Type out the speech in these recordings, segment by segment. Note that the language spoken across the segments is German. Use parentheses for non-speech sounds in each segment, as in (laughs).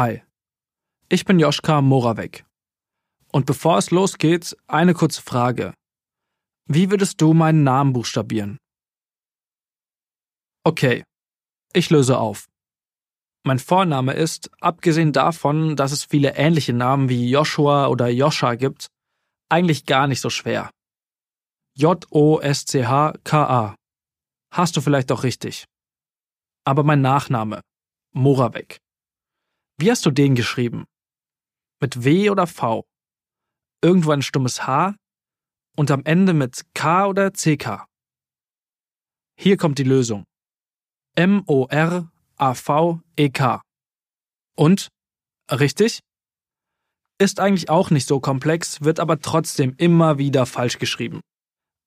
Hi, ich bin Joschka Moravec. Und bevor es losgeht, eine kurze Frage. Wie würdest du meinen Namen buchstabieren? Okay, ich löse auf. Mein Vorname ist, abgesehen davon, dass es viele ähnliche Namen wie Joshua oder Joscha gibt, eigentlich gar nicht so schwer. J-O-S-C-H-K-A. Hast du vielleicht auch richtig. Aber mein Nachname, Moravec. Wie hast du den geschrieben? Mit W oder V? Irgendwo ein stummes H? Und am Ende mit K oder CK? Hier kommt die Lösung. M-O-R-A-V-E-K. Und? Richtig? Ist eigentlich auch nicht so komplex, wird aber trotzdem immer wieder falsch geschrieben.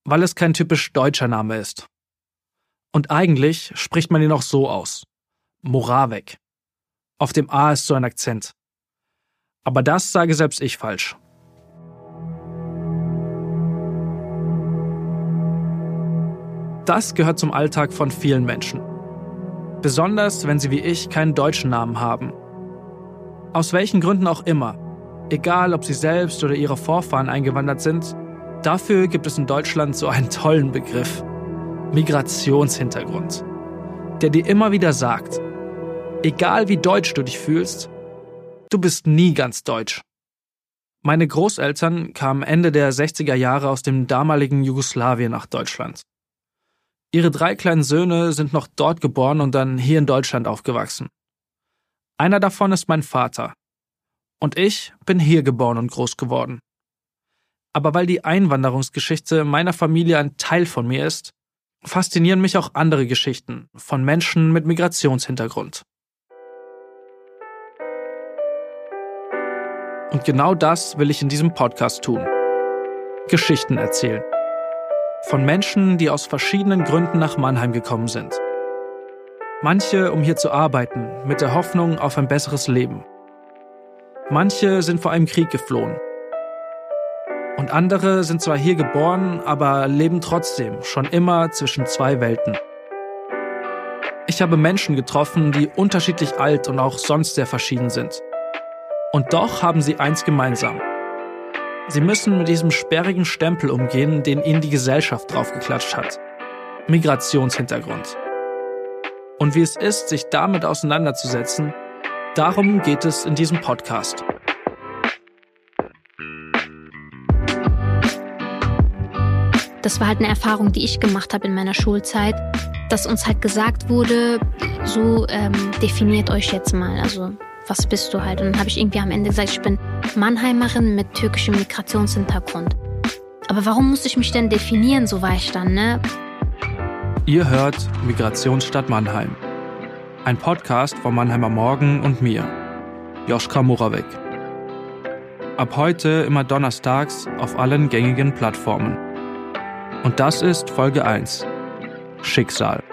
Weil es kein typisch deutscher Name ist. Und eigentlich spricht man ihn auch so aus. Moravec. Auf dem A ist so ein Akzent. Aber das sage selbst ich falsch. Das gehört zum Alltag von vielen Menschen. Besonders, wenn sie wie ich keinen deutschen Namen haben. Aus welchen Gründen auch immer, egal ob sie selbst oder ihre Vorfahren eingewandert sind, dafür gibt es in Deutschland so einen tollen Begriff. Migrationshintergrund. Der dir immer wieder sagt, Egal wie deutsch du dich fühlst, du bist nie ganz deutsch. Meine Großeltern kamen Ende der 60er Jahre aus dem damaligen Jugoslawien nach Deutschland. Ihre drei kleinen Söhne sind noch dort geboren und dann hier in Deutschland aufgewachsen. Einer davon ist mein Vater. Und ich bin hier geboren und groß geworden. Aber weil die Einwanderungsgeschichte meiner Familie ein Teil von mir ist, faszinieren mich auch andere Geschichten von Menschen mit Migrationshintergrund. Und genau das will ich in diesem Podcast tun. Geschichten erzählen. Von Menschen, die aus verschiedenen Gründen nach Mannheim gekommen sind. Manche, um hier zu arbeiten, mit der Hoffnung auf ein besseres Leben. Manche sind vor einem Krieg geflohen. Und andere sind zwar hier geboren, aber leben trotzdem schon immer zwischen zwei Welten. Ich habe Menschen getroffen, die unterschiedlich alt und auch sonst sehr verschieden sind. Und doch haben sie eins gemeinsam. Sie müssen mit diesem sperrigen Stempel umgehen, den ihnen die Gesellschaft draufgeklatscht hat. Migrationshintergrund. Und wie es ist, sich damit auseinanderzusetzen, darum geht es in diesem Podcast. Das war halt eine Erfahrung, die ich gemacht habe in meiner Schulzeit, dass uns halt gesagt wurde, so ähm, definiert euch jetzt mal. Also was bist du halt? Und dann habe ich irgendwie am Ende gesagt, ich bin Mannheimerin mit türkischem Migrationshintergrund. Aber warum musste ich mich denn definieren, so war ich dann, ne? Ihr hört Migrationsstadt Mannheim. Ein Podcast von Mannheimer Morgen und mir, Joschka Moravec. Ab heute immer donnerstags auf allen gängigen Plattformen. Und das ist Folge 1. Schicksal.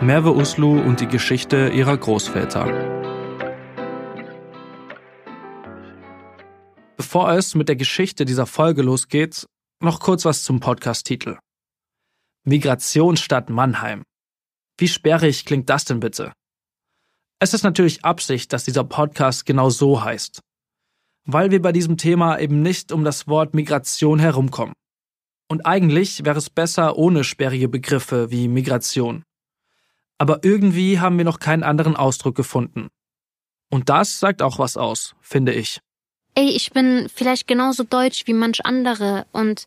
Merve Uslu und die Geschichte ihrer Großväter. Bevor es mit der Geschichte dieser Folge losgeht, noch kurz was zum Podcast-Titel. Migrationsstadt Mannheim. Wie sperrig klingt das denn bitte? Es ist natürlich Absicht, dass dieser Podcast genau so heißt. Weil wir bei diesem Thema eben nicht um das Wort Migration herumkommen. Und eigentlich wäre es besser ohne sperrige Begriffe wie Migration. Aber irgendwie haben wir noch keinen anderen Ausdruck gefunden. Und das sagt auch was aus, finde ich ey, ich bin vielleicht genauso deutsch wie manch andere und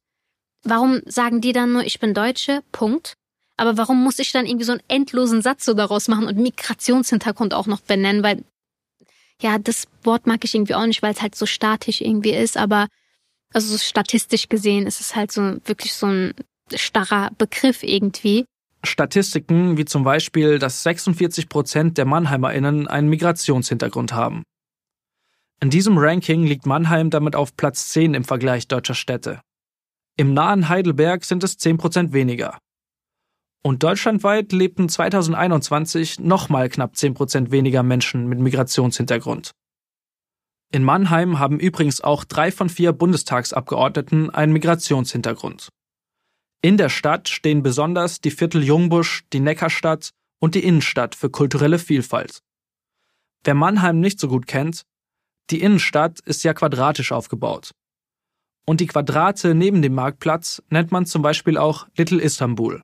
warum sagen die dann nur, ich bin Deutsche? Punkt. Aber warum muss ich dann irgendwie so einen endlosen Satz so daraus machen und Migrationshintergrund auch noch benennen? Weil, ja, das Wort mag ich irgendwie auch nicht, weil es halt so statisch irgendwie ist, aber also so statistisch gesehen ist es halt so wirklich so ein starrer Begriff irgendwie. Statistiken wie zum Beispiel, dass 46 Prozent der MannheimerInnen einen Migrationshintergrund haben. In diesem Ranking liegt Mannheim damit auf Platz 10 im Vergleich deutscher Städte. Im nahen Heidelberg sind es 10% weniger. Und deutschlandweit lebten 2021 nochmal knapp 10% weniger Menschen mit Migrationshintergrund. In Mannheim haben übrigens auch drei von vier Bundestagsabgeordneten einen Migrationshintergrund. In der Stadt stehen besonders die Viertel Jungbusch, die Neckarstadt und die Innenstadt für kulturelle Vielfalt. Wer Mannheim nicht so gut kennt, die Innenstadt ist ja quadratisch aufgebaut. Und die Quadrate neben dem Marktplatz nennt man zum Beispiel auch Little Istanbul,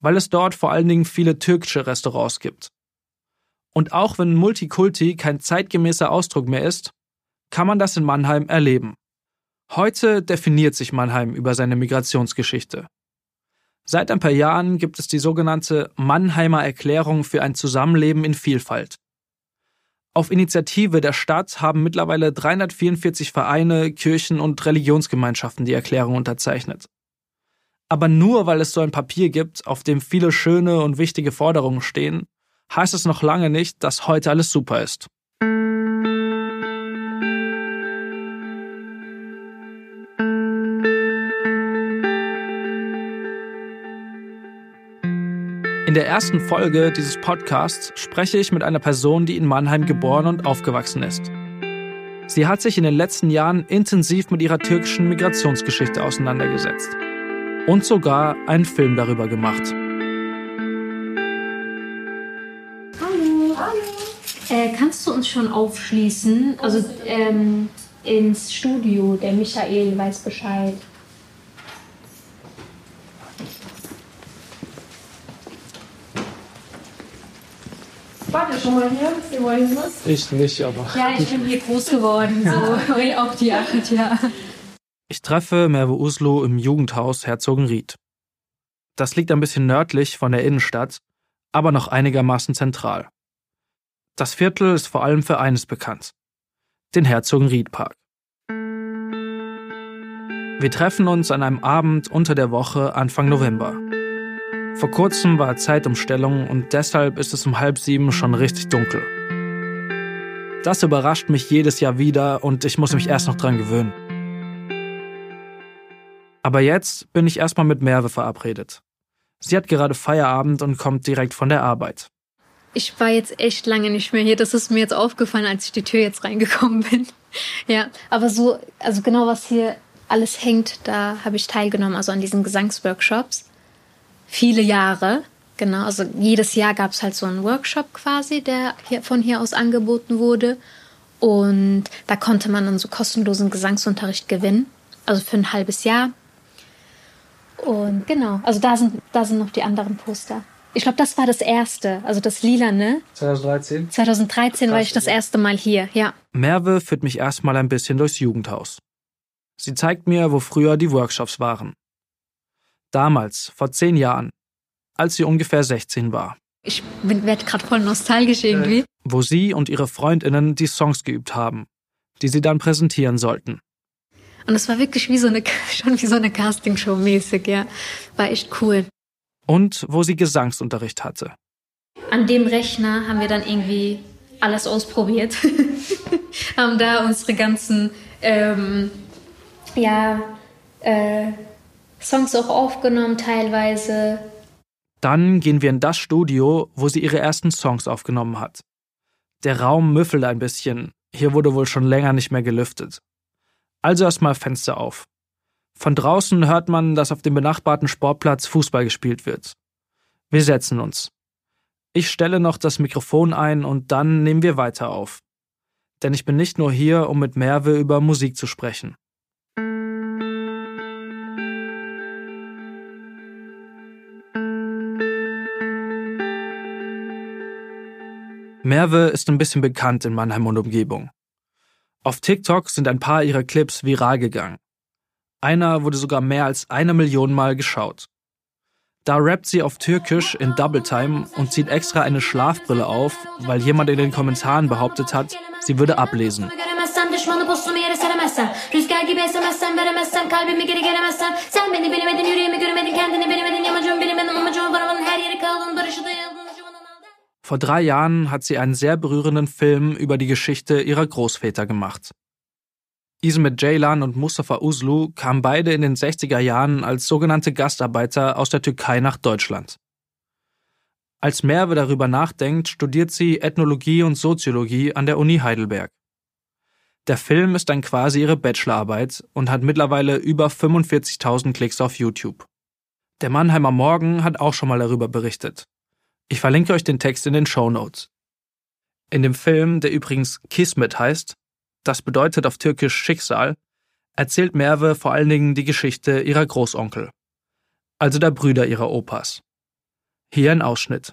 weil es dort vor allen Dingen viele türkische Restaurants gibt. Und auch wenn Multikulti kein zeitgemäßer Ausdruck mehr ist, kann man das in Mannheim erleben. Heute definiert sich Mannheim über seine Migrationsgeschichte. Seit ein paar Jahren gibt es die sogenannte Mannheimer Erklärung für ein Zusammenleben in Vielfalt. Auf Initiative der Stadt haben mittlerweile 344 Vereine, Kirchen und Religionsgemeinschaften die Erklärung unterzeichnet. Aber nur weil es so ein Papier gibt, auf dem viele schöne und wichtige Forderungen stehen, heißt es noch lange nicht, dass heute alles super ist. In der ersten Folge dieses Podcasts spreche ich mit einer Person, die in Mannheim geboren und aufgewachsen ist. Sie hat sich in den letzten Jahren intensiv mit ihrer türkischen Migrationsgeschichte auseinandergesetzt und sogar einen Film darüber gemacht. Hallo. Hallo. Äh, kannst du uns schon aufschließen? Also ähm, ins Studio. Der Michael weiß Bescheid. Ihr schon mal hier? Ihr? Ich nicht, aber. Ja, ich bin hier groß geworden, so auch die acht, ja. Ich treffe Merve Uslo im Jugendhaus Herzogenried. Das liegt ein bisschen nördlich von der Innenstadt, aber noch einigermaßen zentral. Das Viertel ist vor allem für eines bekannt: den Herzogenried-Park. Wir treffen uns an einem Abend unter der Woche Anfang November. Vor kurzem war Zeitumstellung und deshalb ist es um halb sieben schon richtig dunkel. Das überrascht mich jedes Jahr wieder und ich muss mich erst noch dran gewöhnen. Aber jetzt bin ich erstmal mit Merve verabredet. Sie hat gerade Feierabend und kommt direkt von der Arbeit. Ich war jetzt echt lange nicht mehr hier. Das ist mir jetzt aufgefallen, als ich die Tür jetzt reingekommen (laughs) bin. Ja, aber so, also genau was hier alles hängt, da habe ich teilgenommen, also an diesen Gesangsworkshops viele Jahre. Genau, also jedes Jahr gab es halt so einen Workshop quasi, der hier, von hier aus angeboten wurde. Und da konnte man dann so kostenlosen Gesangsunterricht gewinnen. Also für ein halbes Jahr. Und genau, also da sind, da sind noch die anderen Poster. Ich glaube, das war das erste, also das lila, ne? 2013? 2013 Krass, war ich das erste Mal hier, ja. Merve führt mich erstmal ein bisschen durchs Jugendhaus. Sie zeigt mir, wo früher die Workshops waren. Damals, vor zehn Jahren, als sie ungefähr 16 war. Ich werde gerade voll nostalgisch irgendwie. Wo sie und ihre Freundinnen die Songs geübt haben, die sie dann präsentieren sollten. Und es war wirklich wie so eine, (laughs) schon wie so eine Castingshow mäßig, ja. War echt cool. Und wo sie Gesangsunterricht hatte. An dem Rechner haben wir dann irgendwie alles ausprobiert. (laughs) haben da unsere ganzen, ähm, ja, äh, Songs auch aufgenommen teilweise. Dann gehen wir in das Studio, wo sie ihre ersten Songs aufgenommen hat. Der Raum müffelt ein bisschen, hier wurde wohl schon länger nicht mehr gelüftet. Also erstmal Fenster auf. Von draußen hört man, dass auf dem benachbarten Sportplatz Fußball gespielt wird. Wir setzen uns. Ich stelle noch das Mikrofon ein und dann nehmen wir weiter auf. Denn ich bin nicht nur hier, um mit Merve über Musik zu sprechen. Merve ist ein bisschen bekannt in Mannheim und Umgebung. Auf TikTok sind ein paar ihrer Clips viral gegangen. Einer wurde sogar mehr als eine Million Mal geschaut. Da rappt sie auf Türkisch in Double Time und zieht extra eine Schlafbrille auf, weil jemand in den Kommentaren behauptet hat, sie würde ablesen. Vor drei Jahren hat sie einen sehr berührenden Film über die Geschichte ihrer Großväter gemacht. Ismet Ceylan und Mustafa Uslu kamen beide in den 60er Jahren als sogenannte Gastarbeiter aus der Türkei nach Deutschland. Als Merve darüber nachdenkt, studiert sie Ethnologie und Soziologie an der Uni Heidelberg. Der Film ist dann quasi ihre Bachelorarbeit und hat mittlerweile über 45.000 Klicks auf YouTube. Der Mannheimer Morgen hat auch schon mal darüber berichtet. Ich verlinke euch den Text in den Show Notes. In dem Film, der übrigens Kismet heißt, das bedeutet auf Türkisch Schicksal, erzählt Merve vor allen Dingen die Geschichte ihrer Großonkel, also der Brüder ihrer Opas. Hier ein Ausschnitt.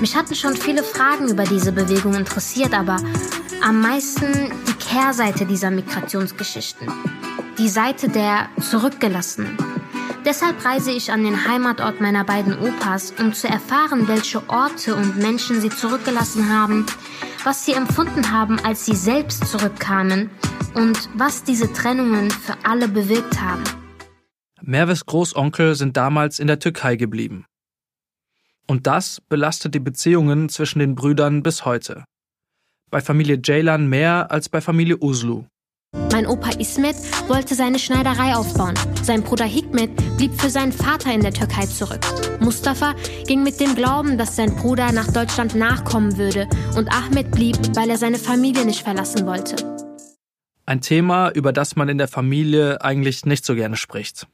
Mich hatten schon viele Fragen über diese Bewegung interessiert, aber am meisten die Kehrseite dieser Migrationsgeschichten. Die Seite der Zurückgelassenen. Deshalb reise ich an den Heimatort meiner beiden Opas, um zu erfahren, welche Orte und Menschen sie zurückgelassen haben, was sie empfunden haben, als sie selbst zurückkamen und was diese Trennungen für alle bewirkt haben. Merves Großonkel sind damals in der Türkei geblieben. Und das belastet die Beziehungen zwischen den Brüdern bis heute. Bei Familie Ceylan mehr als bei Familie Uslu. Mein Opa Ismet wollte seine Schneiderei aufbauen. Sein Bruder Hikmet blieb für seinen Vater in der Türkei zurück. Mustafa ging mit dem Glauben, dass sein Bruder nach Deutschland nachkommen würde. Und Ahmed blieb, weil er seine Familie nicht verlassen wollte. Ein Thema, über das man in der Familie eigentlich nicht so gerne spricht.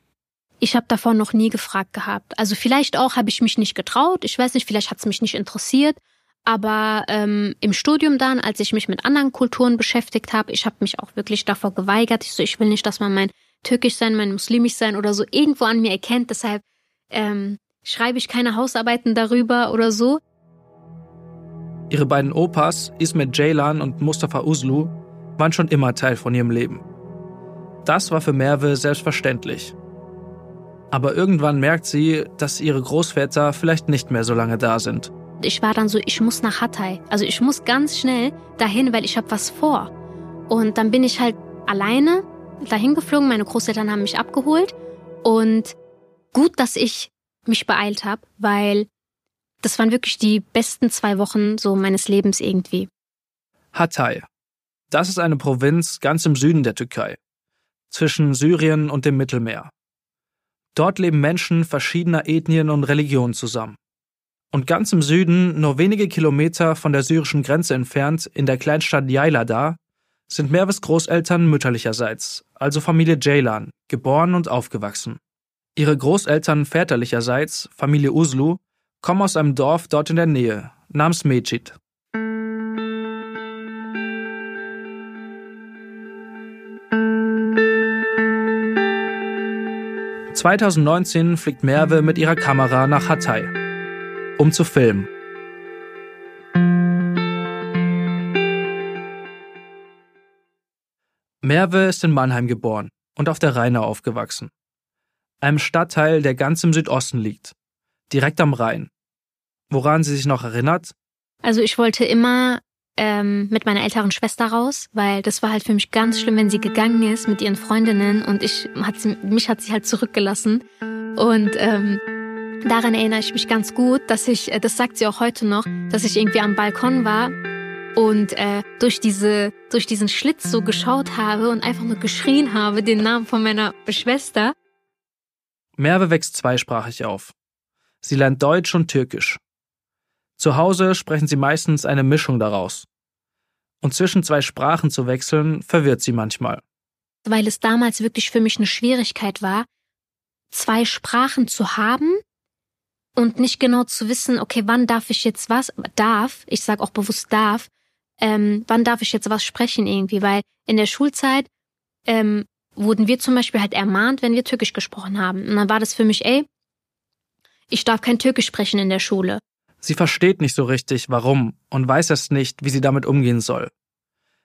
Ich habe davon noch nie gefragt gehabt. Also vielleicht auch habe ich mich nicht getraut. Ich weiß nicht, vielleicht hat es mich nicht interessiert. Aber ähm, im Studium dann, als ich mich mit anderen Kulturen beschäftigt habe, ich habe mich auch wirklich davor geweigert. Ich so, ich will nicht, dass man mein Türkisch sein, mein Muslimisch sein oder so irgendwo an mir erkennt. Deshalb ähm, schreibe ich keine Hausarbeiten darüber oder so. Ihre beiden Opas, Ismet Ceylan und Mustafa Uslu, waren schon immer Teil von ihrem Leben. Das war für Merve selbstverständlich. Aber irgendwann merkt sie, dass ihre Großväter vielleicht nicht mehr so lange da sind. Ich war dann so, ich muss nach Hatay. Also ich muss ganz schnell dahin, weil ich habe was vor. Und dann bin ich halt alleine dahin geflogen. Meine Großeltern haben mich abgeholt. Und gut, dass ich mich beeilt habe, weil das waren wirklich die besten zwei Wochen so meines Lebens irgendwie. Hatay. Das ist eine Provinz ganz im Süden der Türkei, zwischen Syrien und dem Mittelmeer. Dort leben Menschen verschiedener Ethnien und Religionen zusammen. Und ganz im Süden, nur wenige Kilometer von der syrischen Grenze entfernt, in der Kleinstadt Yaylada, sind Merves Großeltern mütterlicherseits, also Familie Ceylan, geboren und aufgewachsen. Ihre Großeltern väterlicherseits, Familie Uslu, kommen aus einem Dorf dort in der Nähe, namens Mecit. 2019 fliegt Merve mit ihrer Kamera nach Hatay, um zu filmen. Merve ist in Mannheim geboren und auf der Rheinau aufgewachsen. Einem Stadtteil, der ganz im Südosten liegt, direkt am Rhein. Woran sie sich noch erinnert? Also ich wollte immer ähm, mit meiner älteren Schwester raus, weil das war halt für mich ganz schlimm, wenn sie gegangen ist mit ihren Freundinnen und ich hat sie, mich hat sie halt zurückgelassen. Und ähm, daran erinnere ich mich ganz gut, dass ich, äh, das sagt sie auch heute noch, dass ich irgendwie am Balkon war und äh, durch diese durch diesen Schlitz so geschaut habe und einfach nur geschrien habe den Namen von meiner Schwester. Merve wächst zweisprachig auf. Sie lernt Deutsch und Türkisch. Zu Hause sprechen sie meistens eine Mischung daraus. Und zwischen zwei Sprachen zu wechseln, verwirrt sie manchmal. Weil es damals wirklich für mich eine Schwierigkeit war, zwei Sprachen zu haben und nicht genau zu wissen, okay, wann darf ich jetzt was, darf, ich sage auch bewusst darf, ähm, wann darf ich jetzt was sprechen irgendwie, weil in der Schulzeit ähm, wurden wir zum Beispiel halt ermahnt, wenn wir Türkisch gesprochen haben. Und dann war das für mich, ey, ich darf kein Türkisch sprechen in der Schule. Sie versteht nicht so richtig, warum und weiß erst nicht, wie sie damit umgehen soll.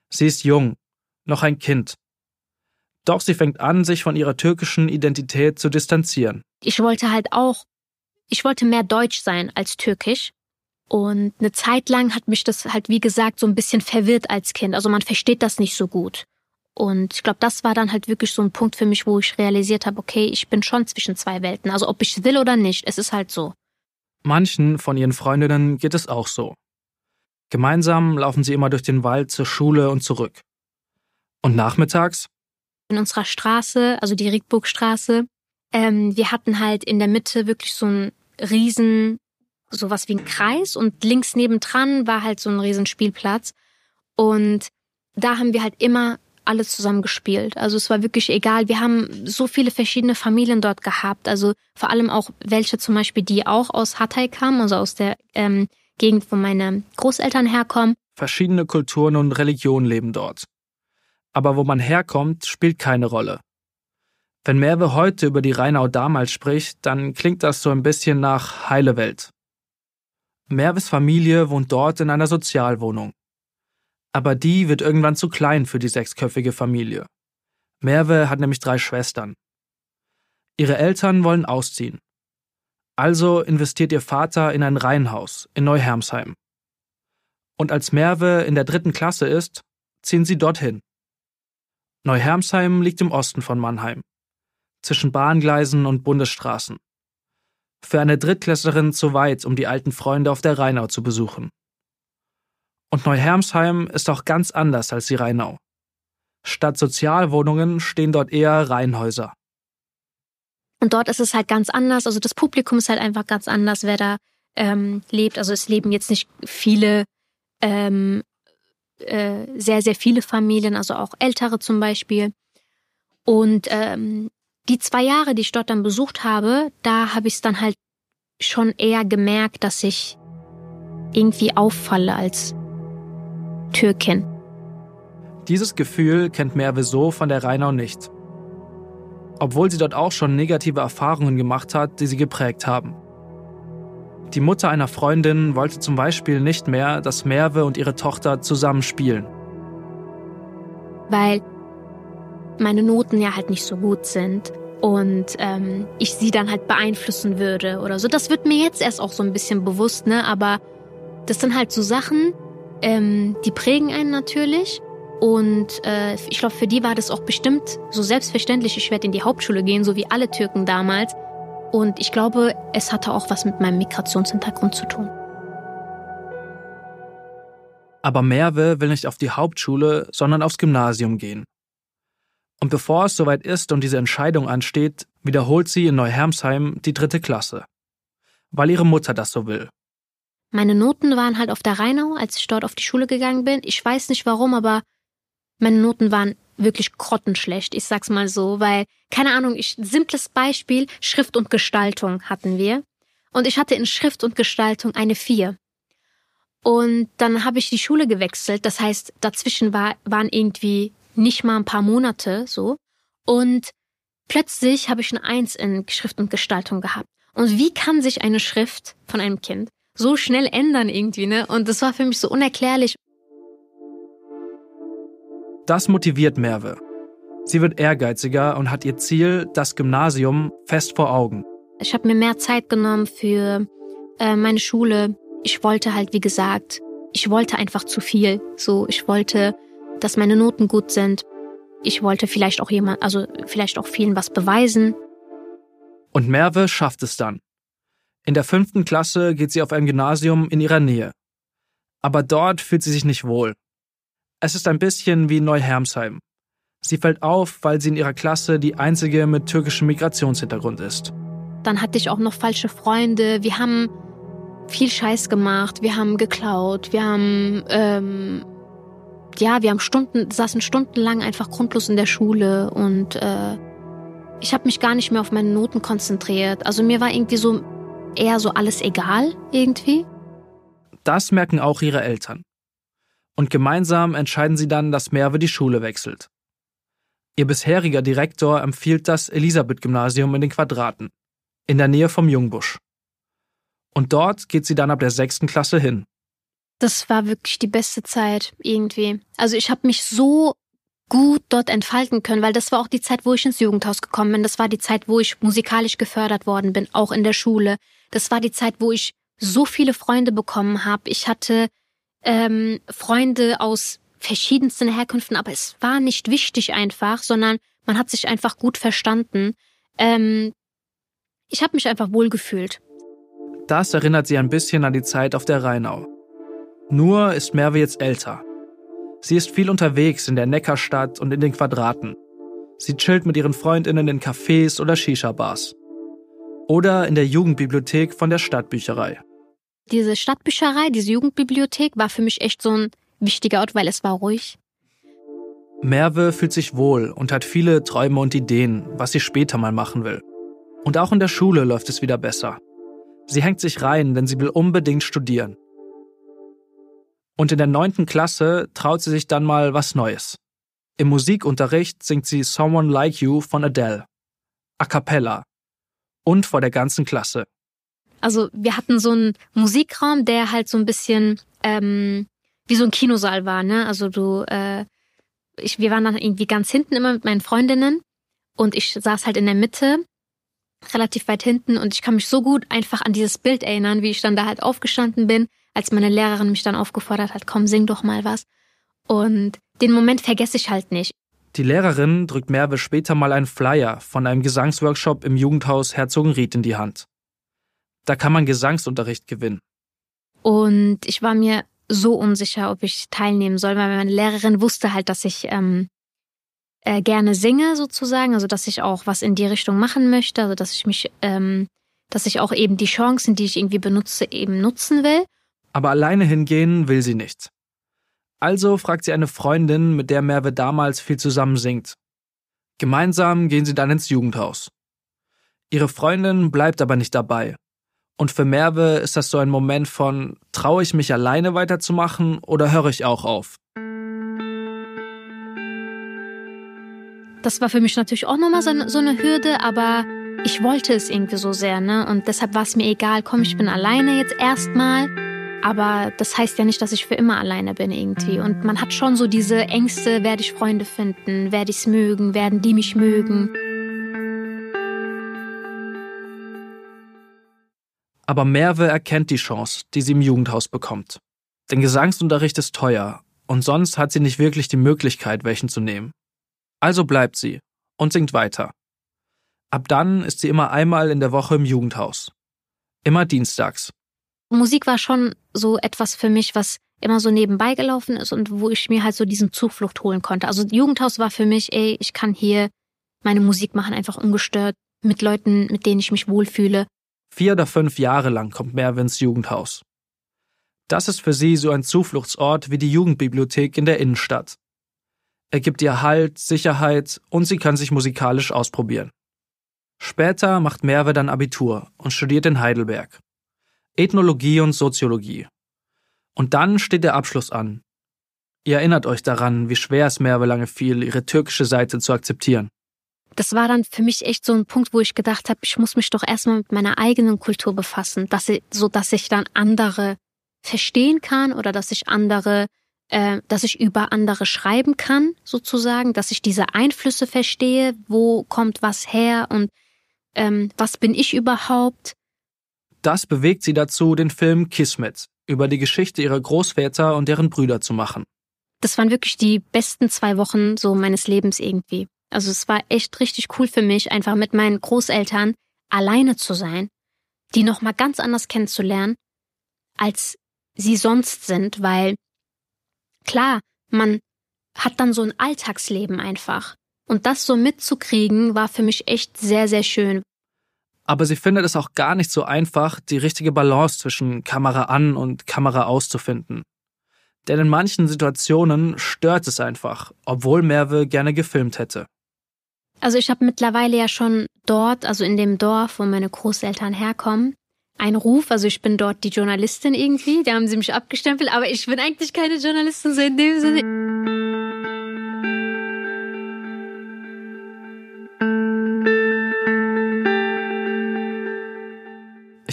Sie ist jung, noch ein Kind. Doch sie fängt an, sich von ihrer türkischen Identität zu distanzieren. Ich wollte halt auch, ich wollte mehr Deutsch sein als Türkisch. Und eine Zeit lang hat mich das halt, wie gesagt, so ein bisschen verwirrt als Kind. Also man versteht das nicht so gut. Und ich glaube, das war dann halt wirklich so ein Punkt für mich, wo ich realisiert habe, okay, ich bin schon zwischen zwei Welten. Also ob ich will oder nicht, es ist halt so. Manchen von ihren Freundinnen geht es auch so. Gemeinsam laufen sie immer durch den Wald zur Schule und zurück. Und nachmittags? In unserer Straße, also die Riegburgstraße, ähm, wir hatten halt in der Mitte wirklich so einen riesen, sowas wie ein Kreis und links nebendran war halt so ein riesen Spielplatz. Und da haben wir halt immer alles zusammen gespielt. Also es war wirklich egal. Wir haben so viele verschiedene Familien dort gehabt. Also vor allem auch welche zum Beispiel, die auch aus Hatay kamen, also aus der ähm, Gegend, wo meine Großeltern herkommen. Verschiedene Kulturen und Religionen leben dort. Aber wo man herkommt, spielt keine Rolle. Wenn Merve heute über die Rheinau damals spricht, dann klingt das so ein bisschen nach heile Welt. Merves Familie wohnt dort in einer Sozialwohnung. Aber die wird irgendwann zu klein für die sechsköpfige Familie. Merve hat nämlich drei Schwestern. Ihre Eltern wollen ausziehen. Also investiert ihr Vater in ein Reihenhaus in Neuhermsheim. Und als Merve in der dritten Klasse ist, ziehen sie dorthin. Neuhermsheim liegt im Osten von Mannheim, zwischen Bahngleisen und Bundesstraßen. Für eine Drittklässlerin zu weit, um die alten Freunde auf der Rheinau zu besuchen. Und Neuhermsheim ist auch ganz anders als die Rheinau. Statt Sozialwohnungen stehen dort eher Reihenhäuser. Und dort ist es halt ganz anders. Also das Publikum ist halt einfach ganz anders, wer da ähm, lebt. Also es leben jetzt nicht viele, ähm, äh, sehr, sehr viele Familien, also auch ältere zum Beispiel. Und ähm, die zwei Jahre, die ich dort dann besucht habe, da habe ich es dann halt schon eher gemerkt, dass ich irgendwie auffalle als Türkin. Dieses Gefühl kennt Merve so von der Rheinau nicht obwohl sie dort auch schon negative Erfahrungen gemacht hat, die sie geprägt haben. Die Mutter einer Freundin wollte zum Beispiel nicht mehr, dass Merve und ihre Tochter zusammen spielen. Weil meine Noten ja halt nicht so gut sind und ähm, ich sie dann halt beeinflussen würde oder so. Das wird mir jetzt erst auch so ein bisschen bewusst, ne? Aber das sind halt so Sachen, ähm, die prägen einen natürlich und äh, ich glaube, für die war das auch bestimmt so selbstverständlich, ich werde in die Hauptschule gehen, so wie alle Türken damals. Und ich glaube, es hatte auch was mit meinem Migrationshintergrund zu tun. Aber Merve will nicht auf die Hauptschule, sondern aufs Gymnasium gehen. Und bevor es soweit ist und diese Entscheidung ansteht, wiederholt sie in Neuhermsheim die dritte Klasse. Weil ihre Mutter das so will. Meine Noten waren halt auf der Rheinau, als ich dort auf die Schule gegangen bin. Ich weiß nicht warum, aber meine Noten waren wirklich grottenschlecht, ich sag's mal so, weil, keine Ahnung, ich, simples Beispiel, Schrift und Gestaltung hatten wir. Und ich hatte in Schrift und Gestaltung eine vier. Und dann habe ich die Schule gewechselt, das heißt, dazwischen war, waren irgendwie nicht mal ein paar Monate so. Und plötzlich habe ich eine Eins in Schrift und Gestaltung gehabt. Und wie kann sich eine Schrift von einem Kind so schnell ändern irgendwie, ne? Und das war für mich so unerklärlich. Das motiviert Merve. Sie wird ehrgeiziger und hat ihr Ziel, das Gymnasium, fest vor Augen. Ich habe mir mehr Zeit genommen für äh, meine Schule. Ich wollte halt, wie gesagt, ich wollte einfach zu viel. So, ich wollte, dass meine Noten gut sind. Ich wollte vielleicht auch jemand, also vielleicht auch vielen was beweisen. Und Merve schafft es dann. In der fünften Klasse geht sie auf ein Gymnasium in ihrer Nähe. Aber dort fühlt sie sich nicht wohl. Es ist ein bisschen wie Neuhermsheim. Sie fällt auf, weil sie in ihrer Klasse die einzige mit türkischem Migrationshintergrund ist. Dann hatte ich auch noch falsche Freunde. Wir haben viel Scheiß gemacht. Wir haben geklaut. Wir haben, ähm, ja, wir haben Stunden, saßen stundenlang einfach grundlos in der Schule und äh, ich habe mich gar nicht mehr auf meine Noten konzentriert. Also mir war irgendwie so eher so alles egal irgendwie. Das merken auch ihre Eltern und gemeinsam entscheiden sie dann, dass Merve die Schule wechselt. Ihr bisheriger Direktor empfiehlt das Elisabeth-Gymnasium in den Quadraten, in der Nähe vom Jungbusch. Und dort geht sie dann ab der sechsten Klasse hin. Das war wirklich die beste Zeit irgendwie. Also ich habe mich so gut dort entfalten können, weil das war auch die Zeit, wo ich ins Jugendhaus gekommen bin. Das war die Zeit, wo ich musikalisch gefördert worden bin, auch in der Schule. Das war die Zeit, wo ich so viele Freunde bekommen habe. Ich hatte ähm, Freunde aus verschiedensten Herkünften, aber es war nicht wichtig einfach, sondern man hat sich einfach gut verstanden. Ähm, ich habe mich einfach wohlgefühlt. Das erinnert sie ein bisschen an die Zeit auf der Rheinau. Nur ist Merve jetzt älter. Sie ist viel unterwegs in der Neckarstadt und in den Quadraten. Sie chillt mit ihren Freundinnen in Cafés oder Shisha-Bars. Oder in der Jugendbibliothek von der Stadtbücherei. Diese Stadtbücherei, diese Jugendbibliothek war für mich echt so ein wichtiger Ort, weil es war ruhig. Merve fühlt sich wohl und hat viele Träume und Ideen, was sie später mal machen will. Und auch in der Schule läuft es wieder besser. Sie hängt sich rein, denn sie will unbedingt studieren. Und in der neunten Klasse traut sie sich dann mal was Neues. Im Musikunterricht singt sie Someone Like You von Adele. A cappella. Und vor der ganzen Klasse. Also wir hatten so einen Musikraum, der halt so ein bisschen ähm, wie so ein Kinosaal war, ne? Also du, äh, ich, wir waren dann irgendwie ganz hinten immer mit meinen Freundinnen und ich saß halt in der Mitte, relativ weit hinten und ich kann mich so gut einfach an dieses Bild erinnern, wie ich dann da halt aufgestanden bin, als meine Lehrerin mich dann aufgefordert hat, komm, sing doch mal was. Und den Moment vergesse ich halt nicht. Die Lehrerin drückt Merve später mal einen Flyer von einem Gesangsworkshop im Jugendhaus Herzogenried in die Hand. Da kann man Gesangsunterricht gewinnen. Und ich war mir so unsicher, ob ich teilnehmen soll, weil meine Lehrerin wusste halt, dass ich ähm, äh, gerne singe sozusagen, also dass ich auch was in die Richtung machen möchte, also dass ich mich, ähm, dass ich auch eben die Chancen, die ich irgendwie benutze, eben nutzen will. Aber alleine hingehen will sie nicht. Also fragt sie eine Freundin, mit der Merve damals viel zusammen singt. Gemeinsam gehen sie dann ins Jugendhaus. Ihre Freundin bleibt aber nicht dabei. Und für Merve ist das so ein Moment von, traue ich mich alleine weiterzumachen oder höre ich auch auf? Das war für mich natürlich auch nochmal so, so eine Hürde, aber ich wollte es irgendwie so sehr, ne? Und deshalb war es mir egal, komm, ich bin alleine jetzt erstmal. Aber das heißt ja nicht, dass ich für immer alleine bin irgendwie. Und man hat schon so diese Ängste, werde ich Freunde finden, werde ich es mögen, werden die mich mögen. Aber Merve erkennt die Chance, die sie im Jugendhaus bekommt. Denn Gesangsunterricht ist teuer und sonst hat sie nicht wirklich die Möglichkeit, welchen zu nehmen. Also bleibt sie und singt weiter. Ab dann ist sie immer einmal in der Woche im Jugendhaus. Immer dienstags. Musik war schon so etwas für mich, was immer so nebenbei gelaufen ist und wo ich mir halt so diesen Zuflucht holen konnte. Also Jugendhaus war für mich, ey, ich kann hier meine Musik machen, einfach ungestört, mit Leuten, mit denen ich mich wohlfühle. Vier oder fünf Jahre lang kommt Merve ins Jugendhaus. Das ist für sie so ein Zufluchtsort wie die Jugendbibliothek in der Innenstadt. Er gibt ihr Halt, Sicherheit und sie kann sich musikalisch ausprobieren. Später macht Merve dann Abitur und studiert in Heidelberg. Ethnologie und Soziologie. Und dann steht der Abschluss an. Ihr erinnert euch daran, wie schwer es Merve lange fiel, ihre türkische Seite zu akzeptieren. Das war dann für mich echt so ein Punkt, wo ich gedacht habe, ich muss mich doch erstmal mit meiner eigenen Kultur befassen, dass ich, so dass ich dann andere verstehen kann oder dass ich andere äh, dass ich über andere schreiben kann, sozusagen, dass ich diese Einflüsse verstehe, wo kommt was her und ähm, was bin ich überhaupt. Das bewegt sie dazu, den Film Kismet über die Geschichte ihrer Großväter und deren Brüder zu machen. Das waren wirklich die besten zwei Wochen so meines Lebens irgendwie. Also es war echt richtig cool für mich, einfach mit meinen Großeltern alleine zu sein, die nochmal ganz anders kennenzulernen, als sie sonst sind, weil Klar, man hat dann so ein Alltagsleben einfach. Und das so mitzukriegen, war für mich echt sehr, sehr schön. Aber sie findet es auch gar nicht so einfach, die richtige Balance zwischen Kamera an und Kamera auszufinden. Denn in manchen Situationen stört es einfach, obwohl Merve gerne gefilmt hätte. Also ich habe mittlerweile ja schon dort, also in dem Dorf, wo meine Großeltern herkommen, ein Ruf. Also ich bin dort die Journalistin irgendwie. Da haben sie mich abgestempelt, aber ich bin eigentlich keine Journalistin so in dem Sinne.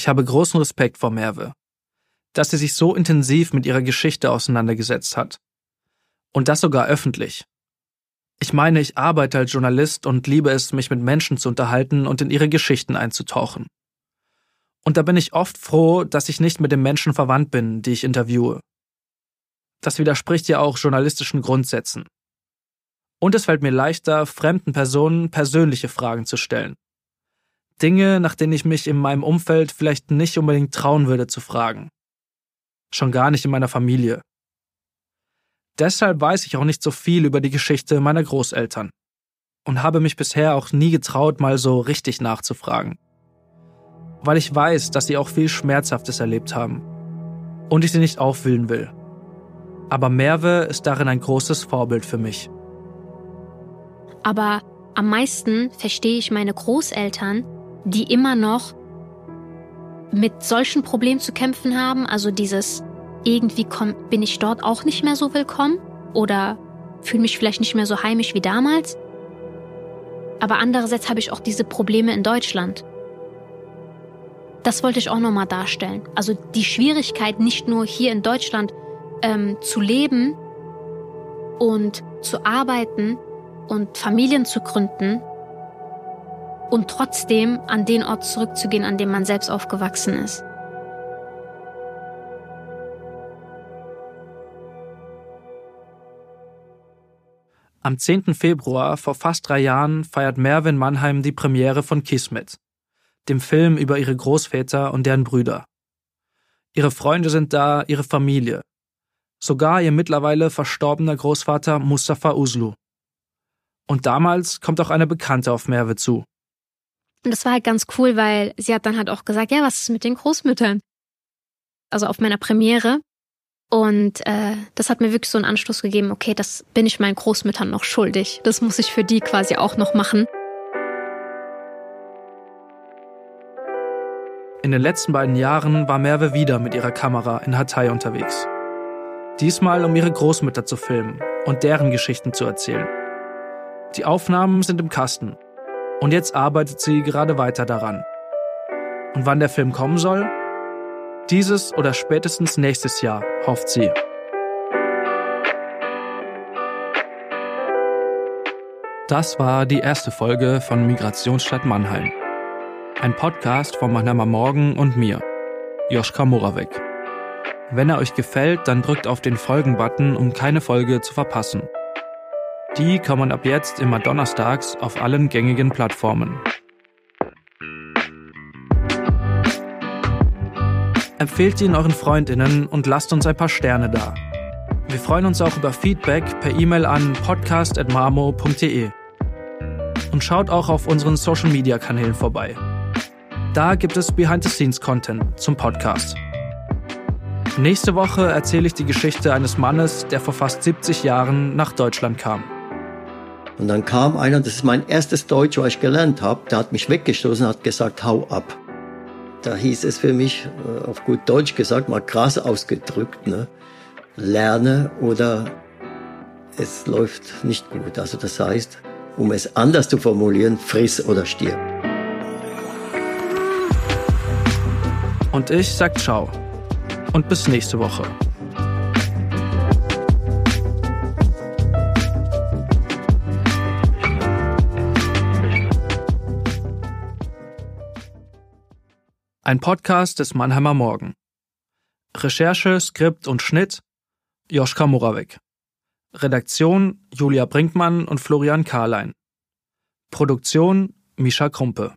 Ich habe großen Respekt vor Merve, dass sie sich so intensiv mit ihrer Geschichte auseinandergesetzt hat. Und das sogar öffentlich. Ich meine, ich arbeite als Journalist und liebe es, mich mit Menschen zu unterhalten und in ihre Geschichten einzutauchen. Und da bin ich oft froh, dass ich nicht mit den Menschen verwandt bin, die ich interviewe. Das widerspricht ja auch journalistischen Grundsätzen. Und es fällt mir leichter, fremden Personen persönliche Fragen zu stellen. Dinge, nach denen ich mich in meinem Umfeld vielleicht nicht unbedingt trauen würde zu fragen. Schon gar nicht in meiner Familie. Deshalb weiß ich auch nicht so viel über die Geschichte meiner Großeltern und habe mich bisher auch nie getraut, mal so richtig nachzufragen weil ich weiß, dass sie auch viel Schmerzhaftes erlebt haben. Und ich sie nicht aufwühlen will. Aber Merve ist darin ein großes Vorbild für mich. Aber am meisten verstehe ich meine Großeltern, die immer noch mit solchen Problemen zu kämpfen haben, also dieses irgendwie komm, bin ich dort auch nicht mehr so willkommen oder fühle mich vielleicht nicht mehr so heimisch wie damals. Aber andererseits habe ich auch diese Probleme in Deutschland. Das wollte ich auch nochmal darstellen. Also die Schwierigkeit, nicht nur hier in Deutschland ähm, zu leben und zu arbeiten und Familien zu gründen und trotzdem an den Ort zurückzugehen, an dem man selbst aufgewachsen ist. Am 10. Februar vor fast drei Jahren feiert Mervin Mannheim die Premiere von Kismet, dem Film über ihre Großväter und deren Brüder. Ihre Freunde sind da, ihre Familie. Sogar ihr mittlerweile verstorbener Großvater Mustafa Uslu. Und damals kommt auch eine Bekannte auf Merve zu. Und das war halt ganz cool, weil sie hat dann halt auch gesagt, ja, was ist mit den Großmüttern? Also auf meiner Premiere und äh, das hat mir wirklich so einen Anstoß gegeben, okay, das bin ich meinen Großmüttern noch schuldig. Das muss ich für die quasi auch noch machen. In den letzten beiden Jahren war Merve wieder mit ihrer Kamera in Hatay unterwegs. Diesmal, um ihre Großmütter zu filmen und deren Geschichten zu erzählen. Die Aufnahmen sind im Kasten. Und jetzt arbeitet sie gerade weiter daran. Und wann der Film kommen soll, dieses oder spätestens nächstes Jahr, hofft sie. Das war die erste Folge von Migrationsstadt Mannheim. Ein Podcast von Mannheimer Morgen und mir, Joschka Moravec. Wenn er euch gefällt, dann drückt auf den Folgen-Button, um keine Folge zu verpassen. Die kann man ab jetzt immer donnerstags auf allen gängigen Plattformen. Empfehlt ihn euren Freundinnen und lasst uns ein paar Sterne da. Wir freuen uns auch über Feedback per E-Mail an podcast.marmo.de. Und schaut auch auf unseren Social Media Kanälen vorbei. Da gibt es Behind-the-Scenes-Content zum Podcast. Nächste Woche erzähle ich die Geschichte eines Mannes, der vor fast 70 Jahren nach Deutschland kam. Und dann kam einer, das ist mein erstes Deutsch, was ich gelernt habe, der hat mich weggestoßen und hat gesagt, hau ab. Da hieß es für mich, äh, auf gut Deutsch gesagt, mal krass ausgedrückt, ne? lerne oder es läuft nicht gut. Also das heißt, um es anders zu formulieren, friss oder stirb. Und ich sag ciao und bis nächste Woche. Ein Podcast des Mannheimer Morgen. Recherche, Skript und Schnitt Joschka Moravec. Redaktion Julia Brinkmann und Florian Karlein. Produktion Mischa Krumpe.